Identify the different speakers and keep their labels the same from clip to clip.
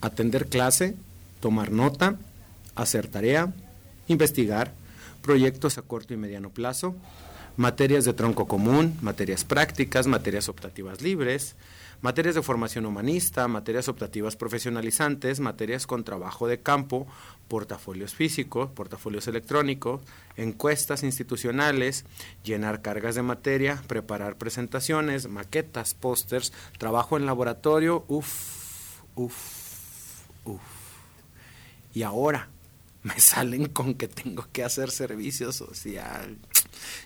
Speaker 1: atender clase, tomar nota, hacer tarea, investigar, proyectos a corto y mediano plazo, materias de tronco común, materias prácticas, materias optativas libres, materias de formación humanista, materias optativas profesionalizantes, materias con trabajo de campo, portafolios físicos, portafolios electrónicos, encuestas institucionales, llenar cargas de materia, preparar presentaciones, maquetas, pósters, trabajo en laboratorio, uff, uff, uff. Y ahora me salen con que tengo que hacer servicio social.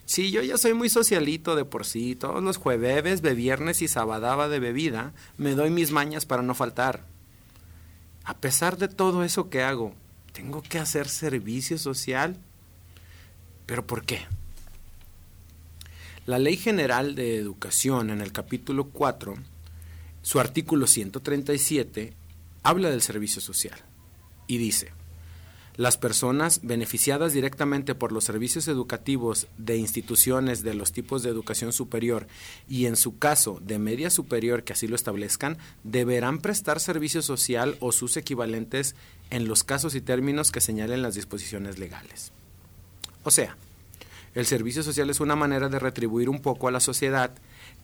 Speaker 1: Sí, yo ya soy muy socialito de por sí. Todos los jueves, de viernes y sabadaba de bebida, me doy mis mañas para no faltar. A pesar de todo eso que hago, ¿tengo que hacer servicio social? ¿Pero por qué? La Ley General de Educación en el capítulo 4, su artículo 137, habla del servicio social y dice, las personas beneficiadas directamente por los servicios educativos de instituciones de los tipos de educación superior y en su caso de media superior que así lo establezcan, deberán prestar servicio social o sus equivalentes en los casos y términos que señalen las disposiciones legales. O sea, el servicio social es una manera de retribuir un poco a la sociedad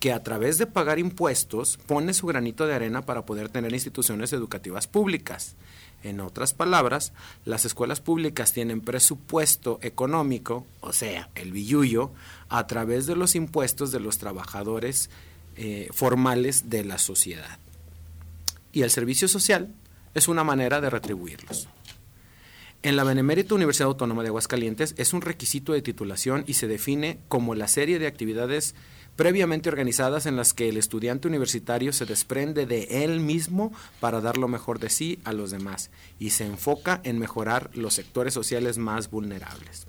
Speaker 1: que a través de pagar impuestos pone su granito de arena para poder tener instituciones educativas públicas en otras palabras, las escuelas públicas tienen presupuesto económico, o sea, el billuyo, a través de los impuestos de los trabajadores eh, formales de la sociedad. Y el servicio social es una manera de retribuirlos. En la Benemérita Universidad Autónoma de Aguascalientes es un requisito de titulación y se define como la serie de actividades previamente organizadas en las que el estudiante universitario se desprende de él mismo para dar lo mejor de sí a los demás y se enfoca en mejorar los sectores sociales más vulnerables.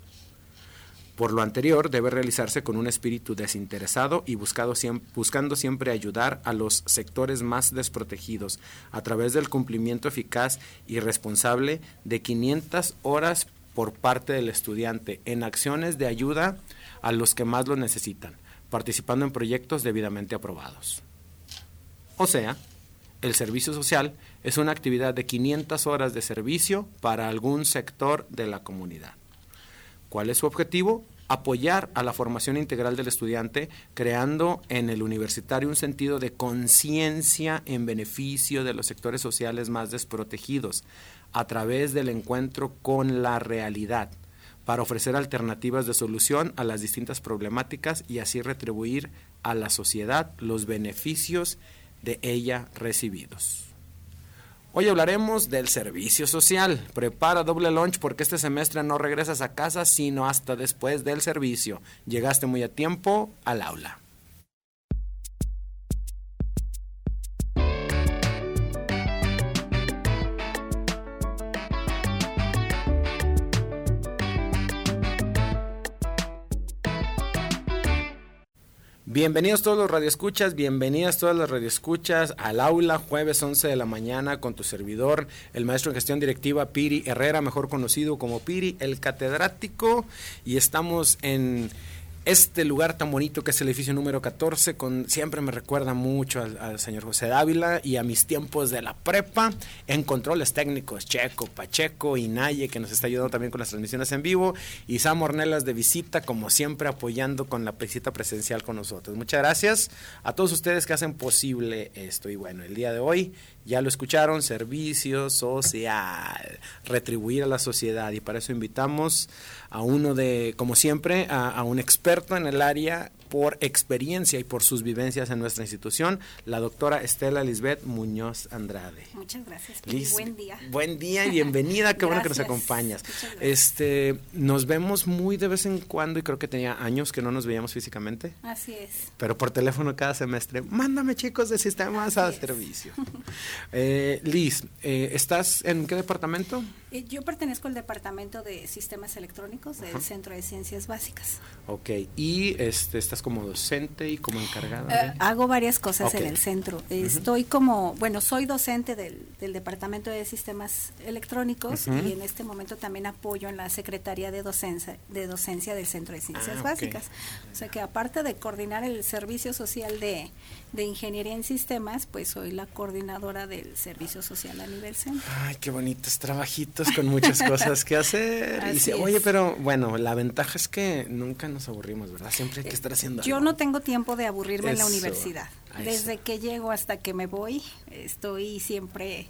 Speaker 1: Por lo anterior, debe realizarse con un espíritu desinteresado y buscando siempre ayudar a los sectores más desprotegidos a través del cumplimiento eficaz y responsable de 500 horas por parte del estudiante en acciones de ayuda a los que más lo necesitan, participando en proyectos debidamente aprobados. O sea, el servicio social es una actividad de 500 horas de servicio para algún sector de la comunidad. ¿Cuál es su objetivo? Apoyar a la formación integral del estudiante, creando en el universitario un sentido de conciencia en beneficio de los sectores sociales más desprotegidos, a través del encuentro con la realidad, para ofrecer alternativas de solución a las distintas problemáticas y así retribuir a la sociedad los beneficios de ella recibidos. Hoy hablaremos del servicio social. Prepara doble lunch porque este semestre no regresas a casa sino hasta después del servicio. Llegaste muy a tiempo al aula. Bienvenidos todos los radioescuchas, bienvenidas todas las radioescuchas al aula jueves 11 de la mañana con tu servidor, el maestro en gestión directiva Piri Herrera, mejor conocido como Piri, el catedrático, y estamos en este lugar tan bonito que es el edificio número 14, con, siempre me recuerda mucho al, señor José Dávila y a mis tiempos de la prepa, en controles técnicos, Checo, Pacheco y Naye, que nos está ayudando también con las transmisiones en vivo, y Sam Ornelas de visita, como siempre, apoyando con la visita presencial con nosotros. Muchas gracias a todos ustedes que hacen posible esto. Y bueno, el día de hoy ya lo escucharon, servicio social, retribuir a la sociedad. Y para eso invitamos a uno de, como siempre, a, un experto en el área por experiencia y por sus vivencias en nuestra institución, la doctora Estela Lisbeth Muñoz Andrade.
Speaker 2: Muchas gracias. buen día.
Speaker 1: Buen día y bienvenida, qué bueno que nos acompañas. Este, nos vemos muy de vez en cuando y creo que tenía años que no nos veíamos físicamente.
Speaker 2: Así es.
Speaker 1: Pero por teléfono cada semestre, mándame chicos de sistemas a servicio. eh, Liz, eh, ¿estás en qué departamento?
Speaker 2: Eh, yo pertenezco al departamento de sistemas electrónicos del Centro de Ciencias Básicas.
Speaker 1: Ok, y este, estás trabajas como docente y como encargada?
Speaker 2: Eh, hago varias cosas en el centro. Estoy como, bueno, soy docente del, Departamento de Sistemas Electrónicos y en este momento también apoyo en la Secretaría de Docencia, de docencia del Centro de Ciencias ah, Básicas. O sea que aparte de coordinar el servicio social de, de Ingeniería en Sistemas, pues soy la coordinadora del servicio social a nivel centro.
Speaker 1: Ay, qué bonitos trabajitos con muchas cosas que hacer. y oye, pero bueno, la ventaja es que nunca nos aburrimos, ¿verdad? Siempre hay que estar haciendo
Speaker 2: Yo no tengo tiempo de aburrirme en la universidad. Desde que llego hasta que me voy, estoy siempre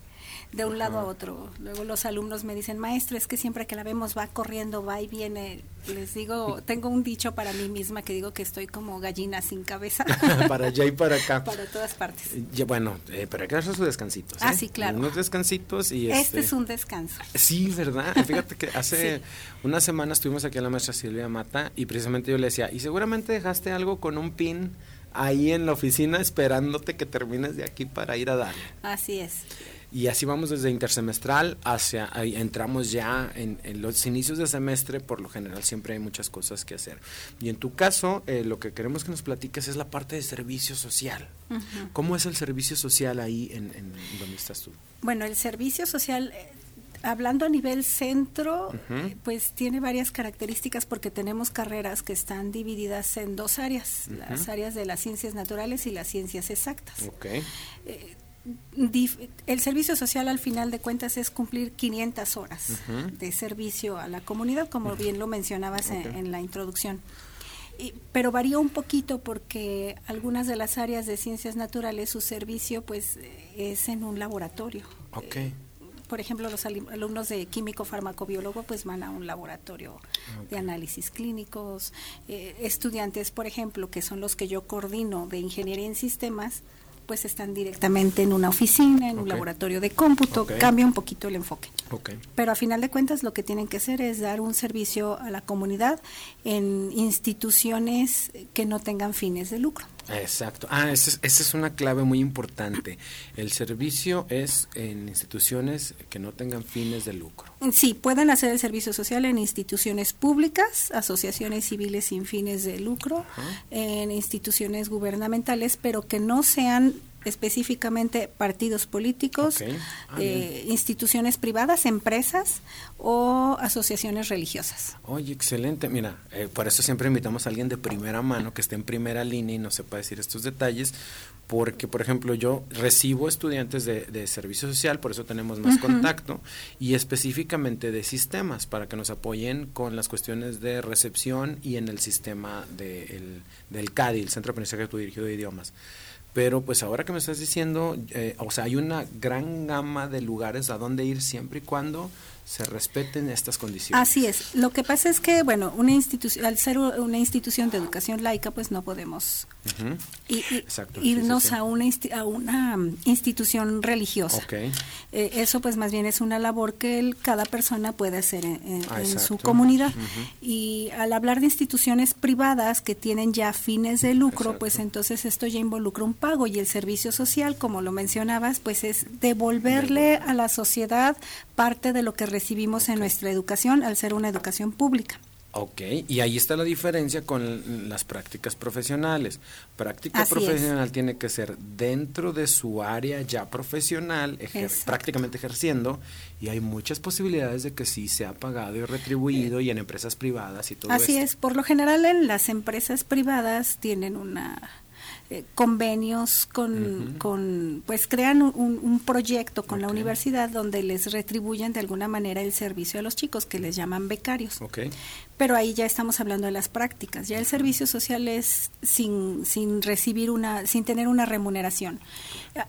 Speaker 2: de un lado a otro. Luego los alumnos me dicen, maestro, es que siempre que la vemos va corriendo, va y viene. Les digo, tengo un dicho para mí misma que digo que estoy como gallina sin cabeza.
Speaker 1: para allá y para acá.
Speaker 2: Para todas partes.
Speaker 1: Ya, bueno, eh, pero hay que hacer sus descansitos. Ah,
Speaker 2: ¿eh? sí, claro.
Speaker 1: Unos descansitos y
Speaker 2: este,
Speaker 1: este...
Speaker 2: es un descanso.
Speaker 1: Sí, ¿verdad? Fíjate que hace una semana estuvimos aquí a la maestra Silvia Mata y precisamente yo le decía, y seguramente dejaste algo con un pin ahí en la oficina esperándote que termines de aquí para ir a darle.
Speaker 2: Así es.
Speaker 1: Y así vamos desde intersemestral hacia, ahí entramos ya en, los inicios de semestre, por lo general siempre hay muchas cosas que hacer. Y en tu caso, eh, lo que queremos que nos platiques es la parte de servicio social. ¿Cómo es el servicio social ahí en, donde estás tú?
Speaker 2: Bueno, el servicio social... Eh, hablando a nivel centro, pues tiene varias características porque tenemos carreras que están divididas en dos áreas, las áreas de las ciencias naturales y las ciencias exactas.
Speaker 1: Okay.
Speaker 2: Eh, el servicio social al final de cuentas es cumplir 500 horas de servicio a la comunidad, como bien lo mencionabas en, la introducción. pero varía un poquito porque algunas de las áreas de ciencias naturales su servicio pues es en un laboratorio.
Speaker 1: Okay.
Speaker 2: por ejemplo, los alumnos de químico farmacobiólogo pues van a un laboratorio de análisis clínicos. Eh, estudiantes, por ejemplo, que son los que yo coordino de ingeniería en sistemas, pues están directamente en una oficina, en un laboratorio de cómputo, cambia un poquito el enfoque. Pero a final de cuentas lo que tienen que hacer es dar un servicio a la comunidad en instituciones que no tengan fines de lucro.
Speaker 1: Exacto. Ah, esa es, una clave muy importante. El servicio es en instituciones que no tengan fines de lucro.
Speaker 2: Sí, pueden hacer el servicio social en instituciones públicas, asociaciones civiles sin fines de lucro, en instituciones gubernamentales, pero que no sean específicamente partidos políticos, ah, eh, instituciones privadas, empresas o asociaciones religiosas.
Speaker 1: Oye, excelente. Mira, eh, por eso siempre invitamos a alguien de primera mano que esté en primera línea y no sepa decir estos detalles, porque, por ejemplo, yo recibo estudiantes de, servicio social, por eso tenemos más contacto, y específicamente de sistemas, para que nos apoyen con las cuestiones de recepción y en el sistema de, del CADI, el Centro de Aprendizaje Dirigido de Idiomas. Pero pues ahora que me estás diciendo, eh, o sea, hay una gran gama de lugares a donde ir siempre y cuando se respeten estas condiciones.
Speaker 2: Así es. Lo que pasa es que, bueno, una institución, al ser una institución de educación laica, pues no podemos irnos A, una a una institución religiosa.
Speaker 1: Okay.
Speaker 2: Eh, eso, pues, más bien es una labor que cada persona puede hacer en, ah, su comunidad. Y al hablar de instituciones privadas que tienen ya fines de lucro, pues entonces esto ya involucra un pago y el servicio social, como lo mencionabas, pues es devolverle a la sociedad parte de lo que recibimos en nuestra educación al ser una educación pública.
Speaker 1: Ok, y ahí está la diferencia con las prácticas profesionales. Práctica profesional tiene que ser dentro de su área ya profesional, prácticamente ejerciendo, y hay muchas posibilidades de que sí sea pagado y retribuido y en empresas privadas y todo eso.
Speaker 2: Así es, por lo general en las empresas privadas tienen una eh, convenios con, con, pues crean un, proyecto con la universidad donde les retribuyen de alguna manera el servicio a los chicos que les llaman becarios. Pero ahí ya estamos hablando de las prácticas. Ya el servicio social es sin, sin recibir una, sin tener una remuneración.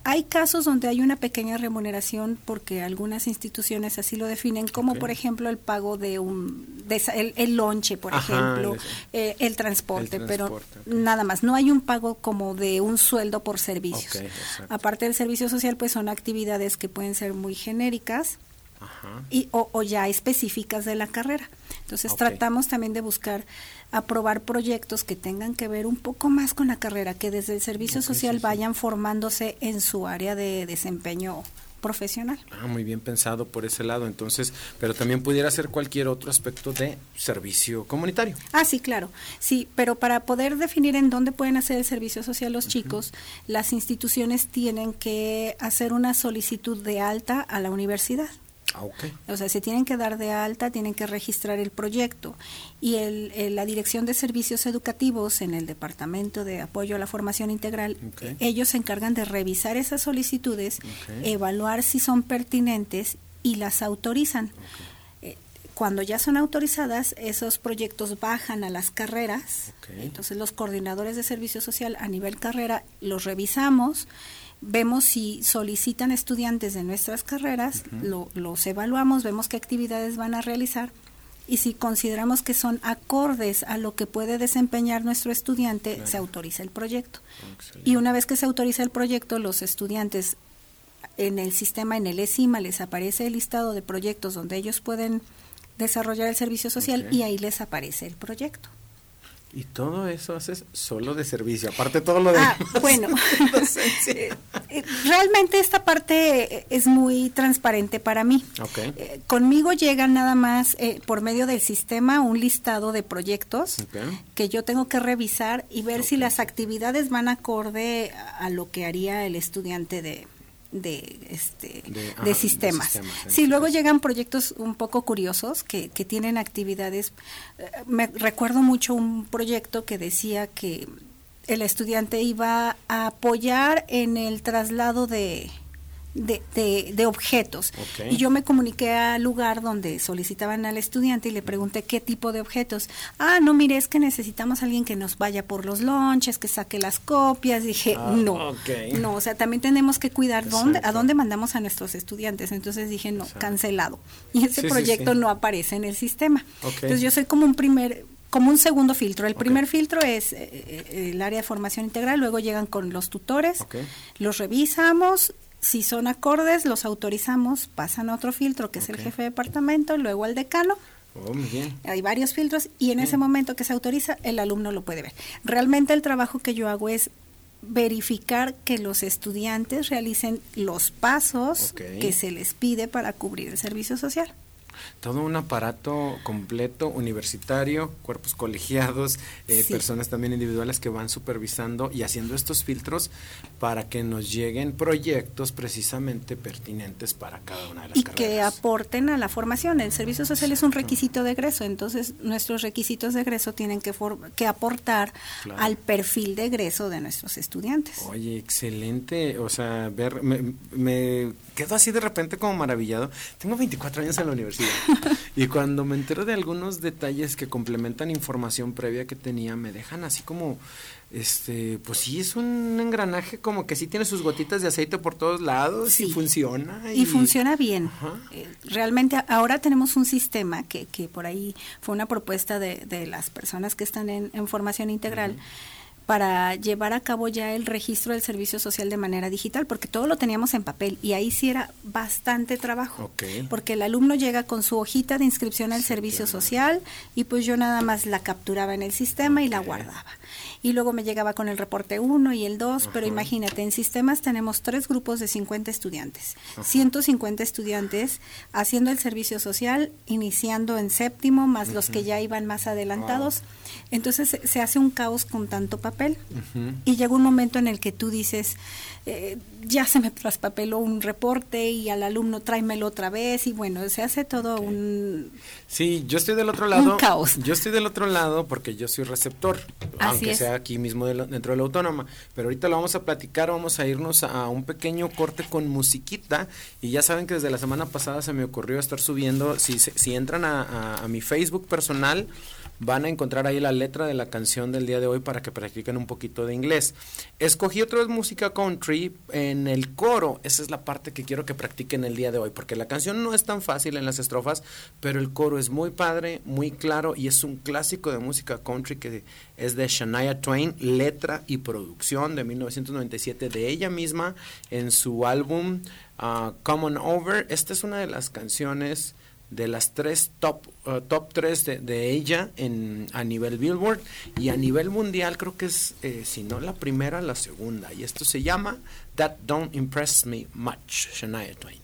Speaker 2: Hay casos donde hay una pequeña remuneración porque algunas instituciones así lo definen, como por ejemplo el pago de un, de, el, lonche, por ejemplo, eh, el, transporte, pero nada más. No hay un pago como de un sueldo por servicios. Aparte del servicio social, pues son actividades que pueden ser muy genéricas y o, ya específicas de la carrera. Entonces tratamos también de buscar aprobar proyectos que tengan que ver un poco más con la carrera, que desde el servicio social vayan formándose en su área de desempeño profesional.
Speaker 1: Ah, muy bien pensado por ese lado, entonces, pero también pudiera ser cualquier otro aspecto de servicio comunitario.
Speaker 2: Ah, sí, claro. Sí, pero para poder definir en dónde pueden hacer el servicio social los chicos, las instituciones tienen que hacer una solicitud de alta a la universidad.
Speaker 1: Ah, okay.
Speaker 2: O sea, se tienen que dar de alta, tienen que registrar el proyecto. Y el, la Dirección de Servicios Educativos en el Departamento de Apoyo a la Formación Integral, ellos se encargan de revisar esas solicitudes, evaluar si son pertinentes y las autorizan. Eh, cuando ya son autorizadas, esos proyectos bajan a las carreras. Entonces los coordinadores de servicio social a nivel carrera los revisamos vemos si solicitan estudiantes de nuestras carreras, lo, los evaluamos, vemos qué actividades van a realizar y si consideramos que son acordes a lo que puede desempeñar nuestro estudiante, se autoriza el proyecto. Y una vez que se autoriza el proyecto, los estudiantes en el sistema, en el ESIMA, les aparece el listado de proyectos donde ellos pueden desarrollar el servicio social y ahí les aparece el proyecto.
Speaker 1: Y todo eso haces solo de servicio, aparte todo lo de...
Speaker 2: Ah, bueno, eh, realmente esta parte es muy transparente para mí. Eh, conmigo llegan nada más eh, por medio del sistema un listado de proyectos que yo tengo que revisar y ver si las actividades van acorde a lo que haría el estudiante de, de este de, sistemas. sí, luego llegan proyectos un poco curiosos que, que tienen actividades. Eh, me recuerdo mucho un proyecto que decía que el estudiante iba a apoyar en el traslado de de, de, objetos. Y yo me comuniqué al lugar donde solicitaban al estudiante y le pregunté qué tipo de objetos. Ah, no, mire, es que necesitamos a alguien que nos vaya por los lonches, que saque las copias. Dije, ah, no, no, o sea, también tenemos que cuidar dónde, a dónde mandamos a nuestros estudiantes. Entonces dije, no, cancelado. Y ese proyecto no aparece en el sistema. Entonces yo soy como un primer como un segundo filtro. El primer filtro es eh, eh, el área de formación integral, luego llegan con los tutores, los revisamos, si son acordes, los autorizamos, pasan a otro filtro que es el jefe de departamento, luego al decano.
Speaker 1: Oh, bien.
Speaker 2: Hay varios filtros y en ese momento que se autoriza, el alumno lo puede ver. Realmente el trabajo que yo hago es verificar que los estudiantes realicen los pasos que se les pide para cubrir el servicio social
Speaker 1: todo un aparato completo, universitario, cuerpos colegiados, eh, personas también individuales que van supervisando y haciendo estos filtros para que nos lleguen proyectos precisamente pertinentes para cada una de las
Speaker 2: y que aporten a la formación. El servicio social es un requisito de egreso, entonces nuestros requisitos de egreso tienen que, que aportar al perfil de egreso de nuestros estudiantes.
Speaker 1: Oye, excelente, o sea, ver, me, me quedo así de repente como maravillado. Tengo 24 años en la universidad y cuando me entero de algunos detalles que complementan información previa que tenía, me dejan así como, este, pues sí, es un engranaje como que sí tiene sus gotitas de aceite por todos lados y funciona.
Speaker 2: Y, funciona bien. Eh, realmente ahora tenemos un sistema que, que por ahí fue una propuesta de, de las personas que están en, formación integral para llevar a cabo ya el registro del servicio social de manera digital, porque todo lo teníamos en papel y ahí sí era bastante trabajo, porque el alumno llega con su hojita de inscripción al servicio social y pues yo nada más la capturaba en el sistema y la guardaba y luego me llegaba con el reporte 1 y el 2, pero imagínate, en sistemas tenemos tres grupos de 50 estudiantes, 150 estudiantes haciendo el servicio social, iniciando en séptimo, más los que ya iban más adelantados. Entonces se hace un caos con tanto papel. Y llega un momento en el que tú dices, eh, ya se me traspapeló un reporte y al alumno tráemelo otra vez. Y bueno, se hace todo un...
Speaker 1: Sí, yo estoy del otro lado.
Speaker 2: Un caos.
Speaker 1: Yo estoy del otro lado porque yo soy receptor, aunque sea aquí mismo dentro de la autónoma. Pero ahorita lo vamos a platicar, vamos a irnos a un pequeño corte con musiquita y ya saben que desde la semana pasada se me ocurrió estar subiendo, si, si entran a mi Facebook personal, van a encontrar ahí la letra de la canción del día de hoy para que practiquen un poquito de inglés. Escogí otra vez música country en el coro, esa es la parte que quiero que practiquen el día de hoy, porque la canción no es tan fácil en las estrofas, pero el coro es muy padre, muy claro y es un clásico de música country que es de Shania Twain, letra y producción de 1997 de ella misma en su álbum uh, Come On Over. Esta es una de las canciones de las tres top, uh, top tres de, ella en, a nivel Billboard y a nivel mundial creo que es, eh, si no la primera, la segunda. Y esto se llama That Don't Impress Me Much, Shania Twain.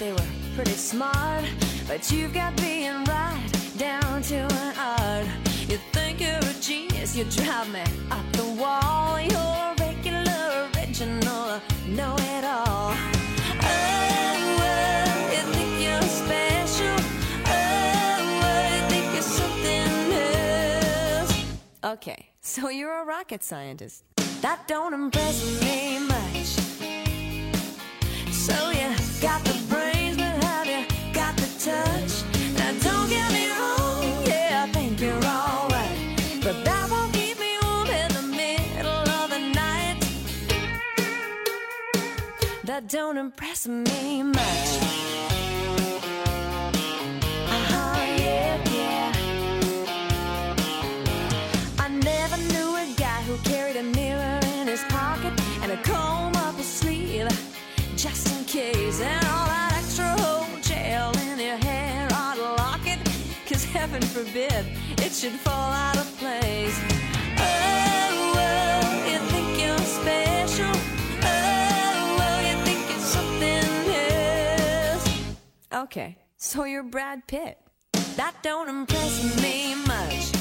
Speaker 3: they were pretty smart, but you've got being right down to an art. You think you're a genius, you drive me up the wall. You're regular, original, know it all. Okay, so you're a rocket scientist. That don't impress me much. So you got the touch. Now don't get me wrong, yeah, I think you're alright. But that won't keep me warm in the middle of the night. That don't impress me much. Should fall out of place. Oh, special. Oh, okay, so you're Brad Pitt. That don't impress me much.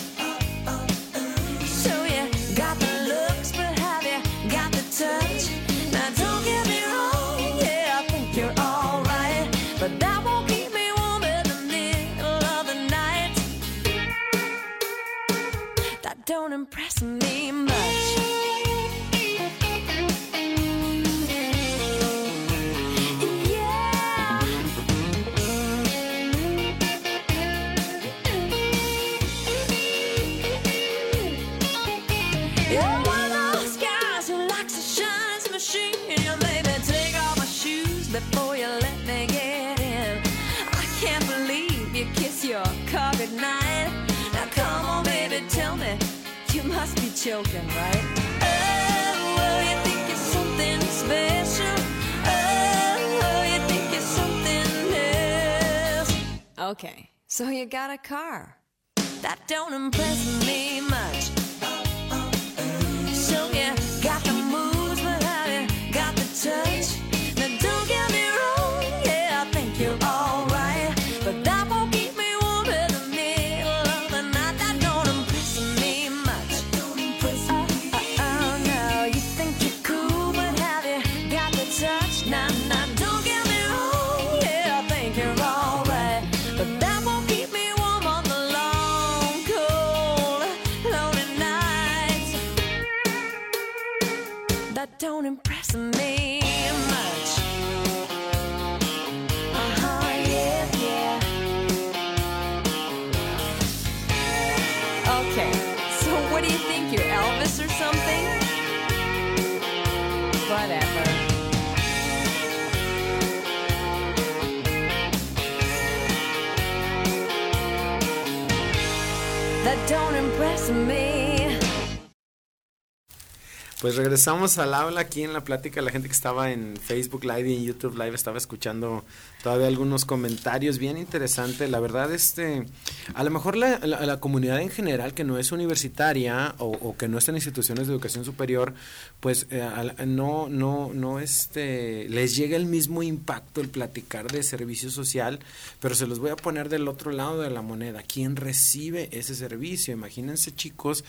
Speaker 3: Okay, so you got a car. That don't impress me much. So you got the moves, but have you got the touch?
Speaker 1: Pues regresamos al aula aquí en la plática. La gente que estaba en Facebook Live y en YouTube Live estaba escuchando todavía algunos comentarios bien interesantes. La verdad, este, a lo mejor la, la- comunidad en general que no es universitaria o, o que no está en instituciones de educación superior, pues eh, no, no, no, este, les llega el mismo impacto el platicar de servicio social, pero se los voy a poner del otro lado de la moneda. ¿Quién recibe ese servicio? Imagínense, chicos,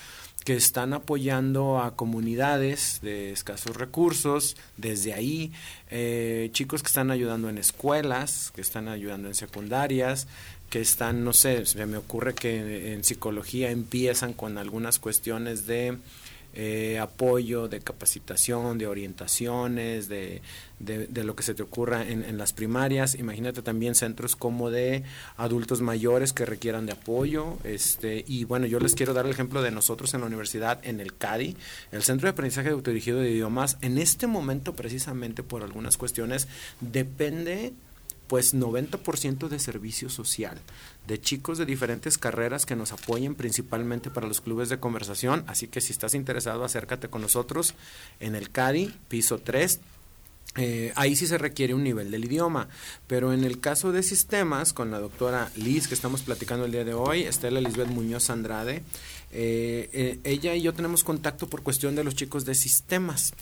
Speaker 1: que están apoyando a comunidades de escasos recursos, desde ahí, eh, chicos que están ayudando en escuelas, que están ayudando en secundarias, que están, no sé, se me ocurre que en psicología empiezan con algunas cuestiones de eh, apoyo, de capacitación, de orientaciones, de, de, lo que se te ocurra en, en las primarias. Imagínate también centros como de adultos mayores que requieran de apoyo. Este, y bueno, yo les quiero dar el ejemplo de nosotros en la universidad, en el CADI, el Centro de Aprendizaje Autodirigido de Idiomas. En este momento, precisamente por algunas cuestiones, depende pues 90% de servicio social, de chicos de diferentes carreras que nos apoyen principalmente para los clubes de conversación, así que si estás interesado acércate con nosotros en el CADI, piso 3, eh, ahí sí se requiere un nivel del idioma, pero en el caso de sistemas, con la doctora Liz, que estamos platicando el día de hoy, Estela Lisbeth Muñoz Andrade, eh, eh, ella y yo tenemos contacto por cuestión de los chicos de sistemas.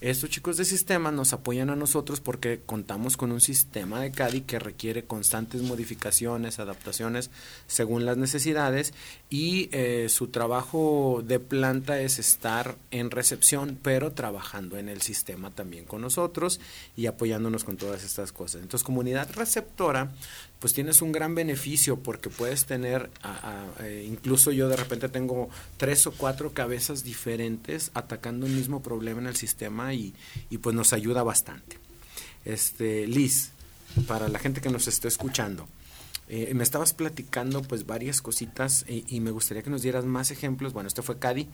Speaker 1: Estos chicos de sistemas nos apoyan a nosotros porque contamos con un sistema de CADI que requiere constantes modificaciones, adaptaciones según las necesidades y eh, su trabajo de planta es estar en recepción, pero trabajando en el sistema también con nosotros y apoyándonos con todas estas cosas. Entonces, comunidad receptora, pues tienes un gran beneficio porque puedes tener, a- a- eh, incluso yo de repente tengo tres o cuatro cabezas diferentes atacando un mismo problema en el sistema y, y pues nos ayuda bastante. Este, Liz, para la gente que nos esté escuchando, eh, me estabas platicando pues varias cositas eh, y me gustaría que nos dieras más ejemplos, bueno, este fue Cadi,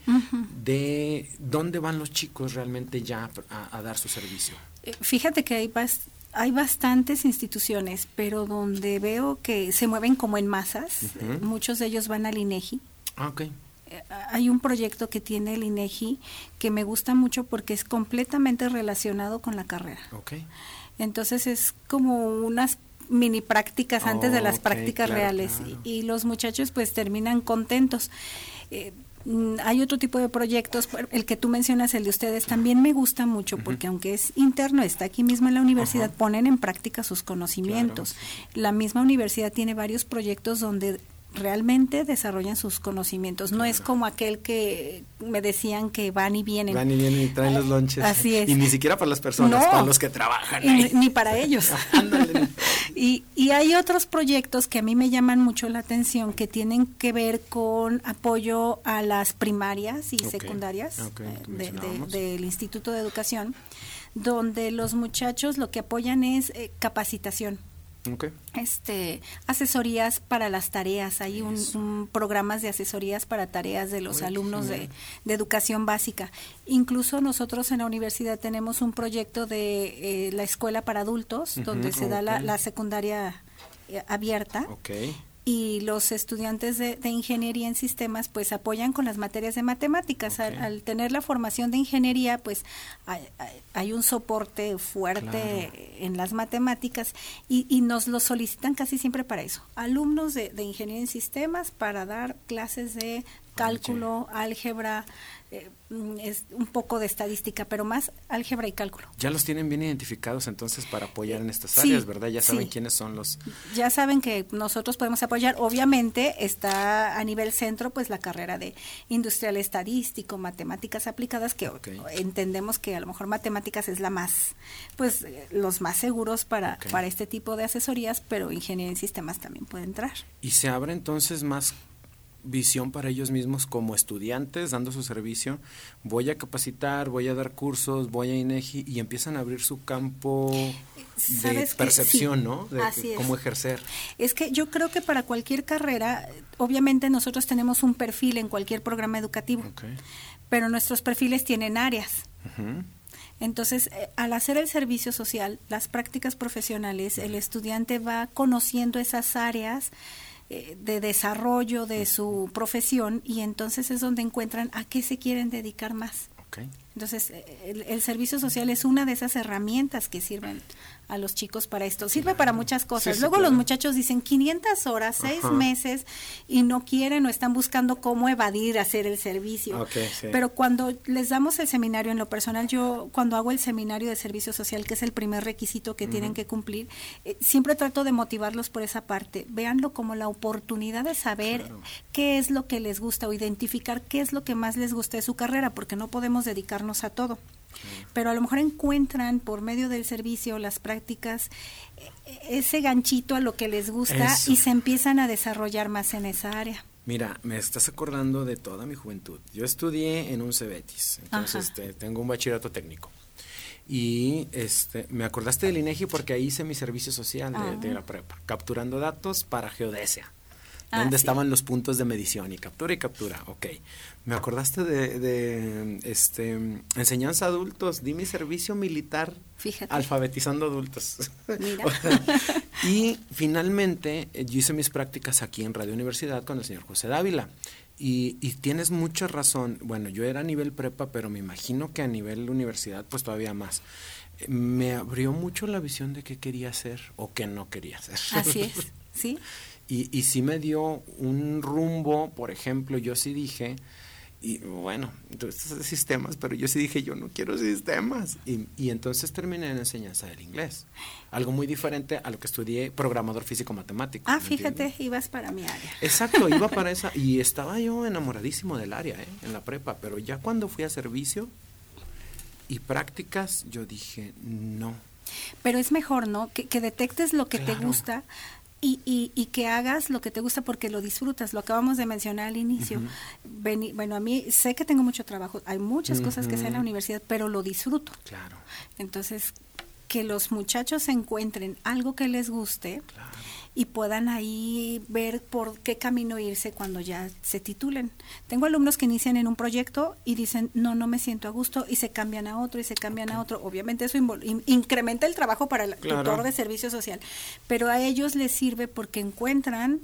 Speaker 1: de dónde van los chicos realmente ya a, a dar su servicio.
Speaker 2: Eh, Fíjate que hay, hay bastantes instituciones, pero donde veo que se mueven como en masas, eh, muchos de ellos van al INEGI.
Speaker 1: Ah, ok.
Speaker 2: Eh, Hay un proyecto que tiene el INEGI que me gusta mucho porque es completamente relacionado con la carrera.
Speaker 1: Ok.
Speaker 2: Entonces es como unas mini prácticas antes de las prácticas
Speaker 1: claro,
Speaker 2: reales
Speaker 1: claro.
Speaker 2: Y, y los muchachos pues terminan contentos. Eh, hay otro tipo de proyectos, el que tú mencionas, el de ustedes, también me gusta mucho porque aunque es interno, está aquí mismo en la universidad, ponen en práctica sus conocimientos. La misma universidad tiene varios proyectos donde realmente desarrollan sus conocimientos. No es como aquel que me decían que van y vienen.
Speaker 1: Van y vienen y traen los lonches.
Speaker 2: Así es.
Speaker 1: Y ni siquiera para las personas,
Speaker 2: No.
Speaker 1: para los que trabajan ahí.
Speaker 2: ni, ni para ellos. Y, y hay otros proyectos que a mí me llaman mucho la atención que tienen que ver con apoyo a las primarias y secundarias
Speaker 1: ok,
Speaker 2: eh, de- de- del Instituto de Educación, donde los muchachos lo que apoyan es eh, capacitación
Speaker 1: Ok.
Speaker 2: este asesorías para las tareas. Hay un, programas de asesorías para tareas de los alumnos de, educación básica. Incluso nosotros en la universidad tenemos un proyecto de eh, la escuela para adultos donde se da la, secundaria eh, abierta.
Speaker 1: Ok.
Speaker 2: Y los estudiantes de, de ingeniería en sistemas pues apoyan con las materias de matemáticas. Al, al tener la formación de ingeniería pues hay, hay- hay un soporte fuerte
Speaker 1: Claro.
Speaker 2: en las matemáticas y, y nos lo solicitan casi siempre para eso. Alumnos de, de ingeniería en sistemas para dar clases de cálculo, álgebra, eh, mm, es un poco de estadística, pero más álgebra y cálculo.
Speaker 1: Ya los tienen bien identificados entonces para apoyar en estas
Speaker 2: Sí,
Speaker 1: áreas, ¿verdad? Ya saben
Speaker 2: sí.
Speaker 1: quiénes son los...
Speaker 2: Ya saben que nosotros podemos apoyar. Obviamente está a nivel centro pues la carrera de industrial estadístico, matemáticas aplicadas, que entendemos que a lo mejor matemáticas es la más, pues eh, los más seguros para, para este tipo de asesorías, pero ingeniería en sistemas también puede entrar.
Speaker 1: Y se abre entonces más visión para ellos mismos como estudiantes dando su servicio. Voy a capacitar, voy a dar cursos, voy a INEGI y empiezan a abrir su campo de percepción,
Speaker 2: Sí,
Speaker 1: ¿no? De
Speaker 2: así es.
Speaker 1: cómo ejercer.
Speaker 2: Es que yo creo que para cualquier carrera, obviamente nosotros tenemos un perfil en cualquier programa educativo, pero nuestros perfiles tienen áreas. Entonces, eh, al hacer el servicio social, las prácticas profesionales, el estudiante va conociendo esas áreas de desarrollo de su profesión y entonces es donde encuentran a qué se quieren dedicar más. Entonces, eh, el, el servicio social es una de esas herramientas que sirven a los chicos para esto. Sirve para muchas cosas.
Speaker 1: Sí, sí,
Speaker 2: Luego
Speaker 1: claro.
Speaker 2: los muchachos dicen 500 horas, seis
Speaker 1: Ajá.
Speaker 2: meses y no quieren o están buscando cómo evadir hacer el servicio.
Speaker 1: Sí.
Speaker 2: Pero cuando les damos el seminario en lo personal, yo cuando hago el seminario de servicio social, que es el primer requisito que tienen que cumplir, eh, siempre trato de motivarlos por esa parte. Véanlo como la oportunidad de saber
Speaker 1: Claro.
Speaker 2: qué es lo que les gusta o identificar qué es lo que más les gusta de su carrera, porque no podemos dedicarnos a todo. Pero a lo mejor encuentran por medio del servicio, las prácticas, eh, ese ganchito a lo que les gusta
Speaker 1: Eso.
Speaker 2: y se empiezan a desarrollar más en esa área.
Speaker 1: Mira, me estás acordando de toda mi juventud. Yo estudié en un CEBETIS, entonces este, tengo un bachillerato técnico. Y este, me acordaste del INEGI porque ahí hice mi servicio social de,
Speaker 2: Ah.
Speaker 1: de la prepa, capturando datos para geodesia.
Speaker 2: Ah, sí.
Speaker 1: estaban los puntos de medición y captura y captura, ok. Me acordaste de, de, este, enseñanza a adultos, di mi servicio militar
Speaker 2: Fíjate.
Speaker 1: alfabetizando adultos.
Speaker 2: Mira.
Speaker 1: Y finalmente eh, yo hice mis prácticas aquí en Radio Universidad con el señor José Dávila. Y, y tienes mucha razón. Bueno, yo era a nivel prepa, pero me imagino que a nivel universidad, pues todavía más. Me abrió mucho la visión de qué quería hacer o qué no quería hacer.
Speaker 2: Así es, ¿sí?
Speaker 1: Y, y sí me dio un rumbo, por ejemplo, yo sí dije, y bueno, entonces sistemas, pero yo sí dije, yo no quiero sistemas. Y, y entonces terminé en enseñanza del inglés. Algo muy diferente a lo que estudié, programador físico-matemático.
Speaker 2: Ah,
Speaker 1: ¿me
Speaker 2: fíjate, ibas para mi área.
Speaker 1: Exacto, iba para esa. Y estaba yo enamoradísimo del área, ¿eh? en la prepa. Pero ya cuando fui a servicio y prácticas, yo dije, no.
Speaker 2: Pero es mejor, ¿no? Que, que detectes lo que te gusta y, y, y que hagas lo que te gusta porque lo disfrutas. Lo acabamos de mencionar al inicio. Veni- bueno, a mí sé que tengo mucho trabajo. Hay muchas cosas que hacer en la universidad, pero lo disfruto.
Speaker 1: Claro,
Speaker 2: Entonces, que los muchachos encuentren algo que les guste
Speaker 1: claro.
Speaker 2: Y puedan ahí ver por qué camino irse cuando ya se titulen. Tengo alumnos que inician en un proyecto y dicen, no, no me siento a gusto y se cambian a otro y se cambian a otro. Obviamente eso in- incrementa el trabajo para el
Speaker 1: Claro.
Speaker 2: tutor de servicio social, pero a ellos les sirve porque encuentran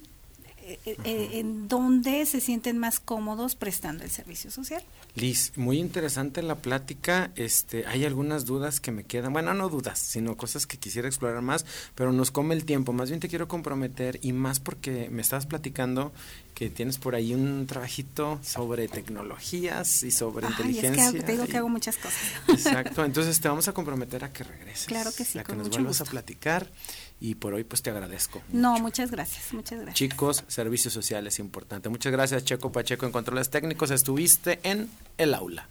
Speaker 2: en dónde se sienten más cómodos prestando el servicio social.
Speaker 1: Liz, muy interesante la plática. Este, hay algunas dudas que me quedan. Bueno, no dudas, sino cosas que quisiera explorar más, pero nos come el tiempo. Más bien te quiero comprometer y más porque me estabas platicando que tienes por ahí un trabajito sobre tecnologías y sobre
Speaker 2: Ay, es
Speaker 1: inteligencia.
Speaker 2: que te digo
Speaker 1: y-
Speaker 2: que hago muchas cosas.
Speaker 1: Exacto, entonces te vamos a comprometer a que regreses.
Speaker 2: Claro que sí,
Speaker 1: A que
Speaker 2: con
Speaker 1: nos
Speaker 2: mucho
Speaker 1: vuelvas a platicar y por hoy pues te agradezco.
Speaker 2: No, muchas gracias, muchas gracias.
Speaker 1: Chicos, servicio social es importante. Muchas gracias Checo Pacheco en controles técnicos. Estuviste en el aula.